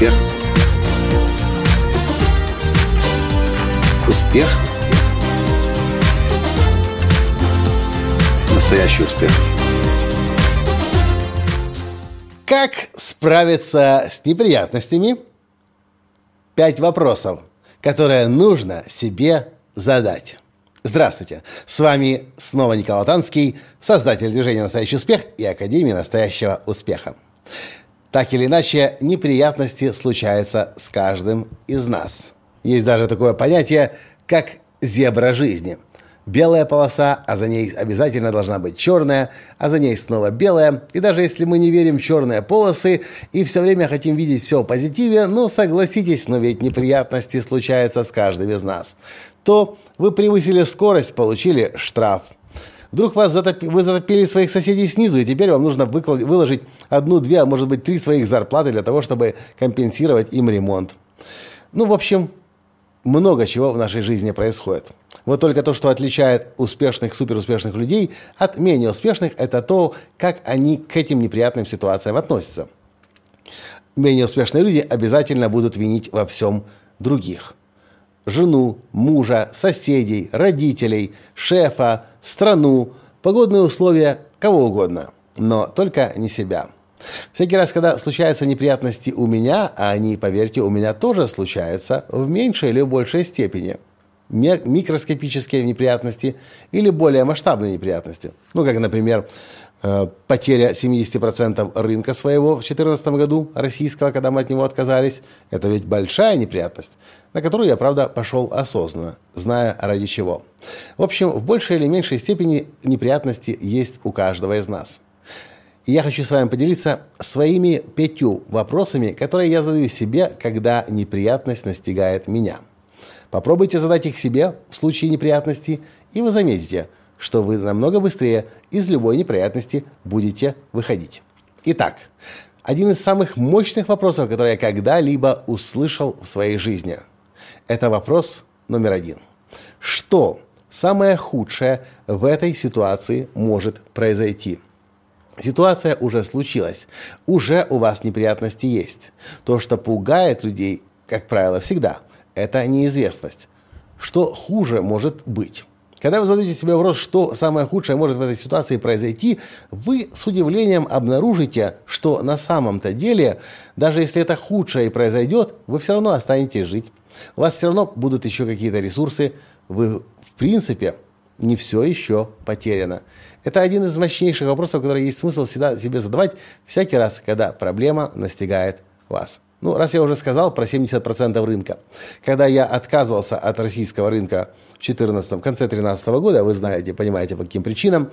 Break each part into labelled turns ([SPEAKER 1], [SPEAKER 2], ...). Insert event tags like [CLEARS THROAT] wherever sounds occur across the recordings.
[SPEAKER 1] Успех. Успех. Настоящий успех.
[SPEAKER 2] Как справиться с неприятностями? Пять вопросов, которые нужно себе задать. Здравствуйте! С вами снова Николай Танский, создатель движения «Настоящий успех» и Академии настоящего успеха. Так или иначе, неприятности случаются с каждым из нас. Есть даже такое понятие, как зебра жизни. Белая полоса, а за ней обязательно должна быть черная, а за ней снова белая. И даже если мы не верим в черные полосы и все время хотим видеть все в позитиве, ну согласитесь, но ведь неприятности случаются с каждым из нас. То вы превысили скорость, получили штраф – Вдруг вас затопи, вы затопили своих соседей снизу, и теперь вам нужно выложить одну, две, а может быть три своих зарплаты для того, чтобы компенсировать им ремонт. Ну, в общем, много чего в нашей жизни происходит. Вот только то, что отличает успешных, суперуспешных людей от менее успешных, это то, как они к этим неприятным ситуациям относятся. Менее успешные люди обязательно будут винить во всем других – жену, мужа, соседей, родителей, шефа, страну, погодные условия, кого угодно, но только не себя. Всякий раз, когда случаются неприятности у меня, а они, поверьте, у меня тоже случаются в меньшей или большей степени, микроскопические неприятности или более масштабные неприятности. Ну, как, например, потеря 70% рынка своего в 2014 году, российского, когда мы от него отказались, это ведь большая неприятность, на которую я, правда, пошел осознанно, зная ради чего. В общем, в большей или меньшей степени неприятности есть у каждого из нас. И я хочу с вами поделиться своими пятью вопросами, которые я задаю себе, когда неприятность настигает меня. Попробуйте задать их себе в случае неприятности, и вы заметите – что вы намного быстрее из любой неприятности будете выходить. Итак, один из самых мощных вопросов, который я когда-либо услышал в своей жизни. Это вопрос номер один. Что самое худшее в этой ситуации может произойти? Ситуация уже случилась. Уже у вас неприятности есть. То, что пугает людей, как правило, всегда, это неизвестность. Что хуже может быть? Когда вы задаете себе вопрос, что самое худшее может в этой ситуации произойти, вы с удивлением обнаружите, что на самом-то деле, даже если это худшее и произойдет, вы все равно останетесь жить. У вас все равно будут еще какие-то ресурсы. Вы, в принципе, не все еще потеряно. Это один из мощнейших вопросов, который есть смысл всегда себе задавать всякий раз, когда проблема настигает вас. Ну, раз я уже сказал про 70% рынка. Когда я отказывался от российского рынка в 14 в конце 2013 года, вы знаете, понимаете, по каким причинам,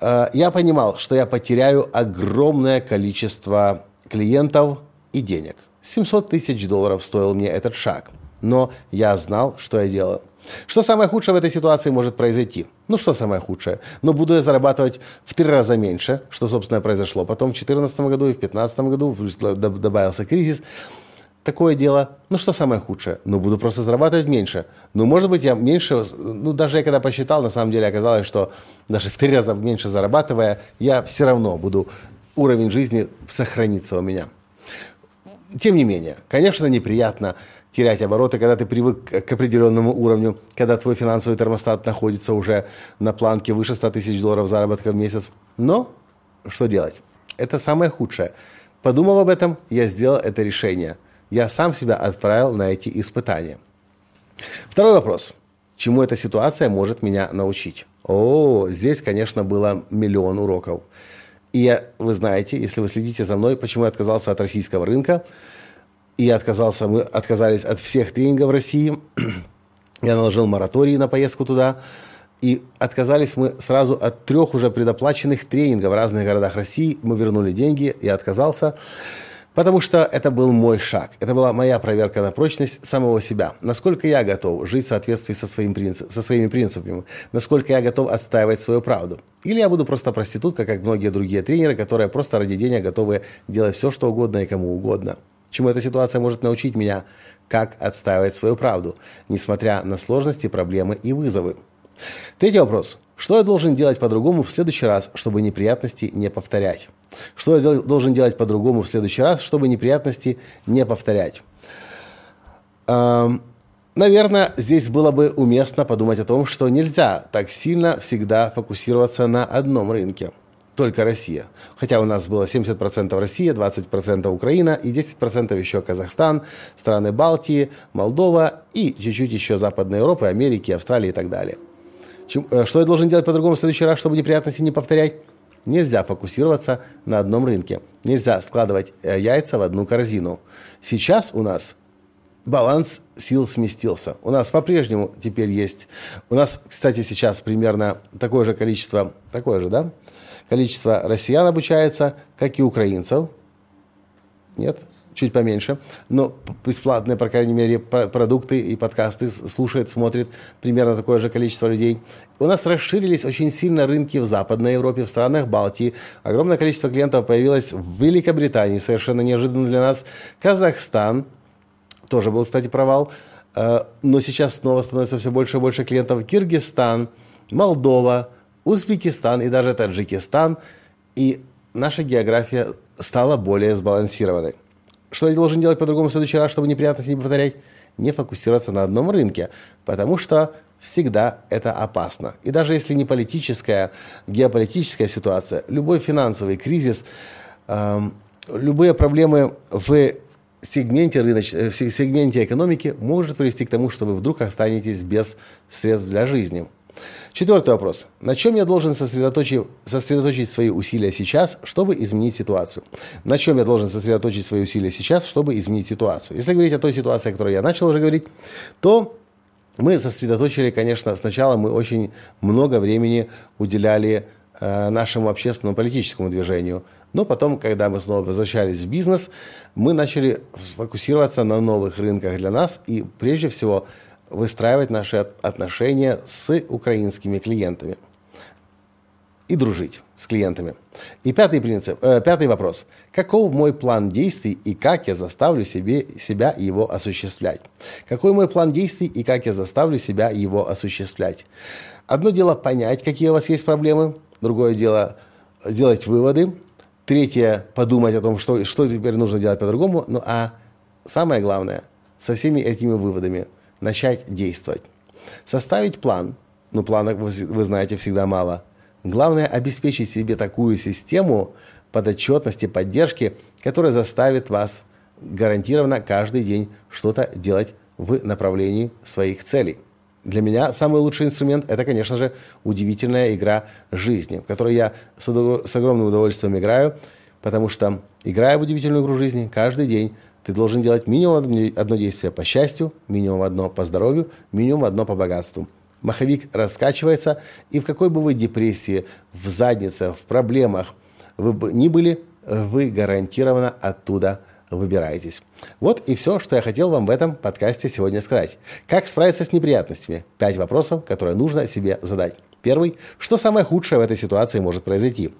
[SPEAKER 2] э, я понимал, что я потеряю огромное количество клиентов и денег. 700 тысяч долларов стоил мне этот шаг. Но я знал, что я делаю. Что самое худшее в этой ситуации может произойти? Ну, что самое худшее? Но буду я зарабатывать в три раза меньше, что, собственно, произошло потом в 2014 году и в 2015 году, добавился кризис. Такое дело. Ну, что самое худшее? Ну, буду просто зарабатывать меньше. Ну, может быть, я меньше... Ну, даже я когда посчитал, на самом деле оказалось, что даже в три раза меньше зарабатывая, я все равно буду... Уровень жизни сохранится у меня. Тем не менее, конечно, неприятно терять обороты, когда ты привык к определенному уровню, когда твой финансовый термостат находится уже на планке выше 100 тысяч долларов заработка в месяц. Но что делать? Это самое худшее. Подумав об этом, я сделал это решение. Я сам себя отправил на эти испытания. Второй вопрос. Чему эта ситуация может меня научить? О, здесь, конечно, было миллион уроков. И я, вы знаете, если вы следите за мной, почему я отказался от российского рынка – и отказался, мы отказались от всех тренингов в России. [CLEARS THROAT] Я наложил мораторий на поездку туда. И отказались мы сразу от трех уже предоплаченных тренингов в разных городах России. Мы вернули деньги, я отказался. Потому что это был мой шаг. Это была моя проверка на прочность самого себя. Насколько я готов жить в соответствии со, своим принцип, со своими принципами. Насколько я готов отстаивать свою правду. Или я буду просто проститутка, как многие другие тренеры, которые просто ради денег готовы делать все, что угодно и кому угодно. Чему эта ситуация может научить меня? Как отстаивать свою правду, несмотря на сложности, проблемы и вызовы. Третий вопрос. Что я должен делать по-другому в следующий раз, чтобы неприятности не повторять? Что я должен делать по-другому в следующий раз, чтобы неприятности не повторять? Эм, наверное, здесь было бы уместно подумать о том, что нельзя так сильно всегда фокусироваться на одном рынке. Только Россия. Хотя у нас было 70% Россия, 20% Украина и 10% еще Казахстан, страны Балтии, Молдова и чуть-чуть еще Западной Европы, Америки, Австралии и так далее. Э, что я должен делать по-другому в следующий раз, чтобы неприятности не повторять? Нельзя фокусироваться на одном рынке. Нельзя складывать э, яйца в одну корзину. Сейчас у нас баланс сил сместился. У нас по-прежнему теперь есть... У нас, кстати, сейчас примерно такое же количество... Такое же, да? Количество россиян обучается, как и украинцев. Нет? чуть поменьше, но бесплатные, по крайней мере, продукты и подкасты слушает, смотрит примерно такое же количество людей. У нас расширились очень сильно рынки в Западной Европе, в странах Балтии. Огромное количество клиентов появилось в Великобритании, совершенно неожиданно для нас. Казахстан, тоже был, кстати, провал, э, но сейчас снова становится все больше и больше клиентов. Киргизстан, Молдова, Узбекистан и даже Таджикистан. И наша география стала более сбалансированной. Что я должен делать по-другому в следующий раз, чтобы неприятности не повторять? Не фокусироваться на одном рынке, потому что всегда это опасно. И даже если не политическая, геополитическая ситуация, любой финансовый кризис, эм, любые проблемы в сегменте, рыноч... в сегменте экономики может привести к тому, что вы вдруг останетесь без средств для жизни. Четвертый вопрос. На чем я должен сосредоточить, сосредоточить свои усилия сейчас, чтобы изменить ситуацию? На чем я должен сосредоточить свои усилия сейчас, чтобы изменить ситуацию? Если говорить о той ситуации, о которой я начал уже говорить, то мы сосредоточили, конечно, сначала мы очень много времени уделяли э, нашему общественному политическому движению. Но потом, когда мы снова возвращались в бизнес, мы начали фокусироваться на новых рынках для нас и прежде всего – выстраивать наши отношения с украинскими клиентами и дружить с клиентами. И пятый принцип, э, пятый вопрос. Каков мой план действий и как я заставлю себе, себя его осуществлять? Какой мой план действий и как я заставлю себя его осуществлять? Одно дело понять, какие у вас есть проблемы, другое дело сделать выводы, третье подумать о том, что, что теперь нужно делать по-другому, ну а самое главное, со всеми этими выводами – начать действовать. Составить план. Ну, плана, вы, знаете, всегда мало. Главное, обеспечить себе такую систему подотчетности, поддержки, которая заставит вас гарантированно каждый день что-то делать в направлении своих целей. Для меня самый лучший инструмент – это, конечно же, удивительная игра жизни, в которой я с огромным удовольствием играю, потому что, играя в удивительную игру жизни, каждый день ты должен делать минимум одно действие по счастью, минимум одно по здоровью, минимум одно по богатству. Маховик раскачивается, и в какой бы вы депрессии, в заднице, в проблемах вы бы ни были, вы гарантированно оттуда выбираетесь. Вот и все, что я хотел вам в этом подкасте сегодня сказать. Как справиться с неприятностями? Пять вопросов, которые нужно себе задать. Первый. Что самое худшее в этой ситуации может произойти?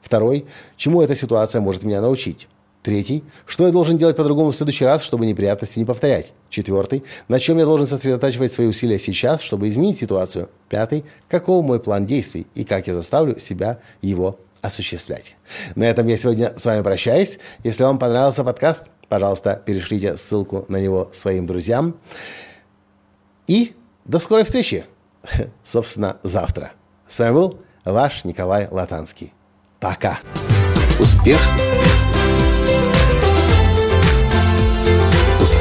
[SPEAKER 2] Второй. Чему эта ситуация может меня научить? Третий. Что я должен делать по-другому в следующий раз, чтобы неприятности не повторять? Четвертый. На чем я должен сосредотачивать свои усилия сейчас, чтобы изменить ситуацию? Пятый. Каков мой план действий и как я заставлю себя его осуществлять? На этом я сегодня с вами прощаюсь. Если вам понравился подкаст, пожалуйста, перешлите ссылку на него своим друзьям. И до скорой встречи, [LAUGHS] собственно, завтра. С вами был ваш Николай Латанский. Пока. Успех! Успех.